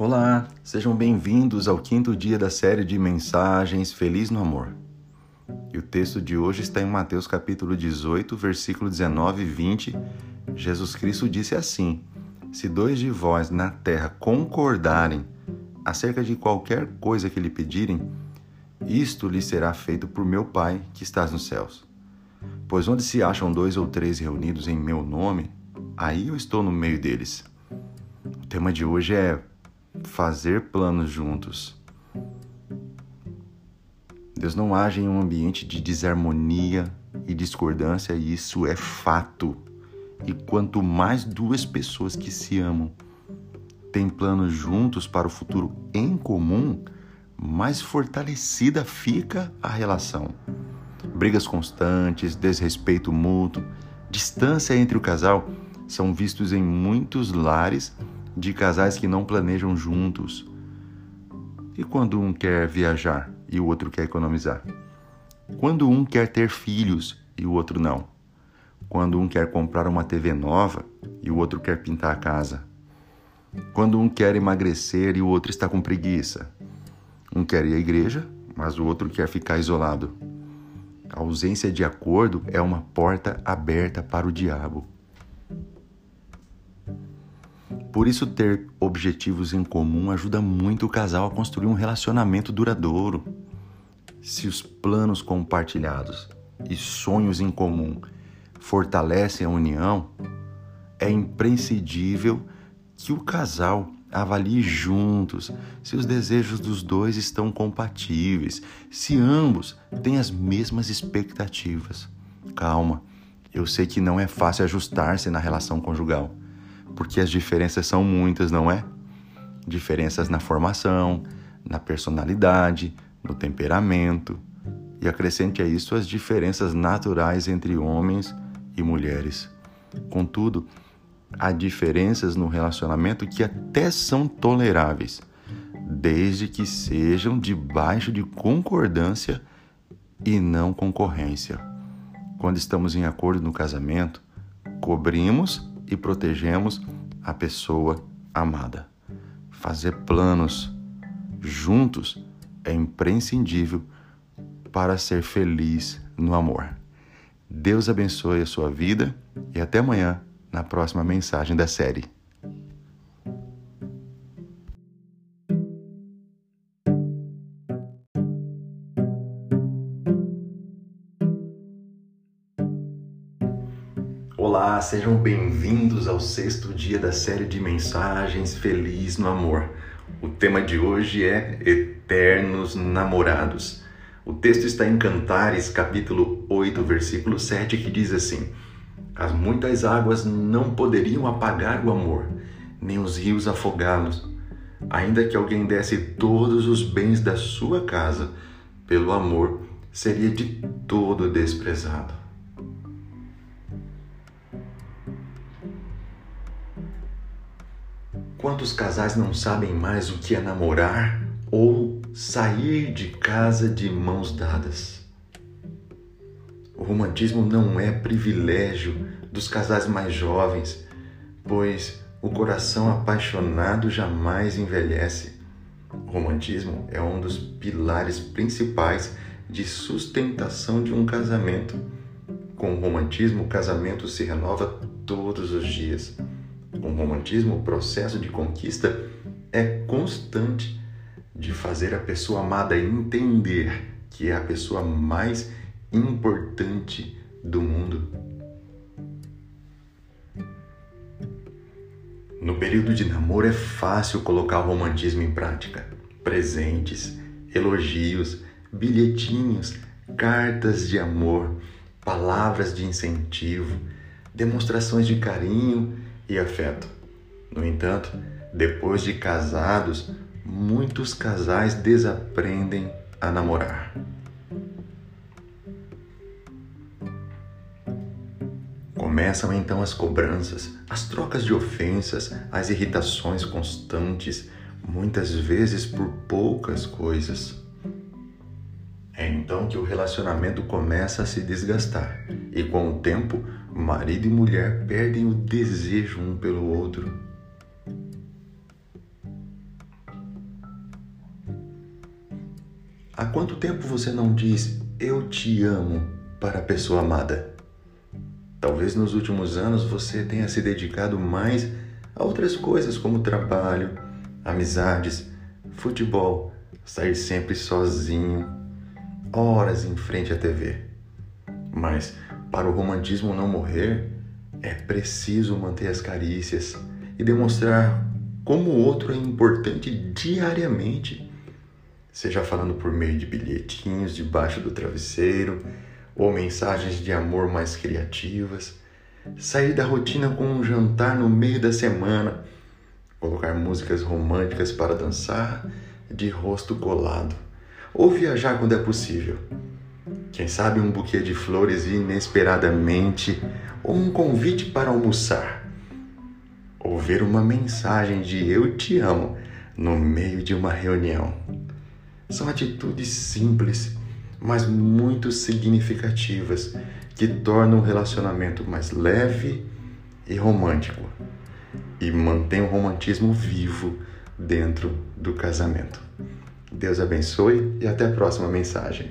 Olá, sejam bem-vindos ao quinto dia da série de mensagens Feliz no Amor. E o texto de hoje está em Mateus capítulo 18, versículo 19 e 20. Jesus Cristo disse assim: Se dois de vós na terra concordarem acerca de qualquer coisa que lhe pedirem, isto lhe será feito por meu Pai que estás nos céus. Pois onde se acham dois ou três reunidos em meu nome, aí eu estou no meio deles. O tema de hoje é fazer planos juntos. Deus não age em um ambiente de desarmonia e discordância, e isso é fato. E quanto mais duas pessoas que se amam têm planos juntos para o futuro em comum, mais fortalecida fica a relação. Brigas constantes, desrespeito mútuo, distância entre o casal são vistos em muitos lares de casais que não planejam juntos. E quando um quer viajar e o outro quer economizar? Quando um quer ter filhos e o outro não? Quando um quer comprar uma TV nova e o outro quer pintar a casa? Quando um quer emagrecer e o outro está com preguiça? Um quer ir à igreja, mas o outro quer ficar isolado. A ausência de acordo é uma porta aberta para o diabo. Por isso, ter objetivos em comum ajuda muito o casal a construir um relacionamento duradouro. Se os planos compartilhados e sonhos em comum fortalecem a união, é imprescindível que o casal avalie juntos se os desejos dos dois estão compatíveis, se ambos têm as mesmas expectativas. Calma, eu sei que não é fácil ajustar-se na relação conjugal porque as diferenças são muitas, não é? Diferenças na formação, na personalidade, no temperamento. E acrescente a isso as diferenças naturais entre homens e mulheres. Contudo, há diferenças no relacionamento que até são toleráveis, desde que sejam debaixo de concordância e não concorrência. Quando estamos em acordo no casamento, cobrimos e protegemos a pessoa amada. Fazer planos juntos é imprescindível para ser feliz no amor. Deus abençoe a sua vida e até amanhã na próxima mensagem da série. Olá, sejam bem-vindos ao sexto dia da série de mensagens Feliz no Amor. O tema de hoje é Eternos Namorados. O texto está em Cantares, capítulo 8, versículo 7, que diz assim: As muitas águas não poderiam apagar o amor, nem os rios afogá-los. Ainda que alguém desse todos os bens da sua casa, pelo amor, seria de todo desprezado. Quantos casais não sabem mais o que é namorar ou sair de casa de mãos dadas? O romantismo não é privilégio dos casais mais jovens, pois o coração apaixonado jamais envelhece. O romantismo é um dos pilares principais de sustentação de um casamento. Com o romantismo, o casamento se renova todos os dias. Com o romantismo, o processo de conquista é constante de fazer a pessoa amada entender que é a pessoa mais importante do mundo. No período de namoro é fácil colocar o romantismo em prática. Presentes, elogios, bilhetinhos, cartas de amor, palavras de incentivo, demonstrações de carinho e afeto. No entanto, depois de casados, muitos casais desaprendem a namorar. Começam então as cobranças, as trocas de ofensas, as irritações constantes, muitas vezes por poucas coisas. É então que o relacionamento começa a se desgastar, e com o tempo, marido e mulher perdem o desejo um pelo outro. Há quanto tempo você não diz eu te amo para a pessoa amada? Talvez nos últimos anos você tenha se dedicado mais a outras coisas como trabalho, amizades, futebol, sair sempre sozinho horas em frente à TV. Mas para o romantismo não morrer, é preciso manter as carícias e demonstrar como o outro é importante diariamente. Seja falando por meio de bilhetinhos debaixo do travesseiro ou mensagens de amor mais criativas, sair da rotina com um jantar no meio da semana, colocar músicas românticas para dançar de rosto colado, ou viajar quando é possível. Quem sabe um buquê de flores inesperadamente, ou um convite para almoçar, ou ver uma mensagem de eu te amo no meio de uma reunião. São atitudes simples, mas muito significativas que tornam o relacionamento mais leve e romântico e mantém o romantismo vivo dentro do casamento. Deus abençoe e até a próxima mensagem.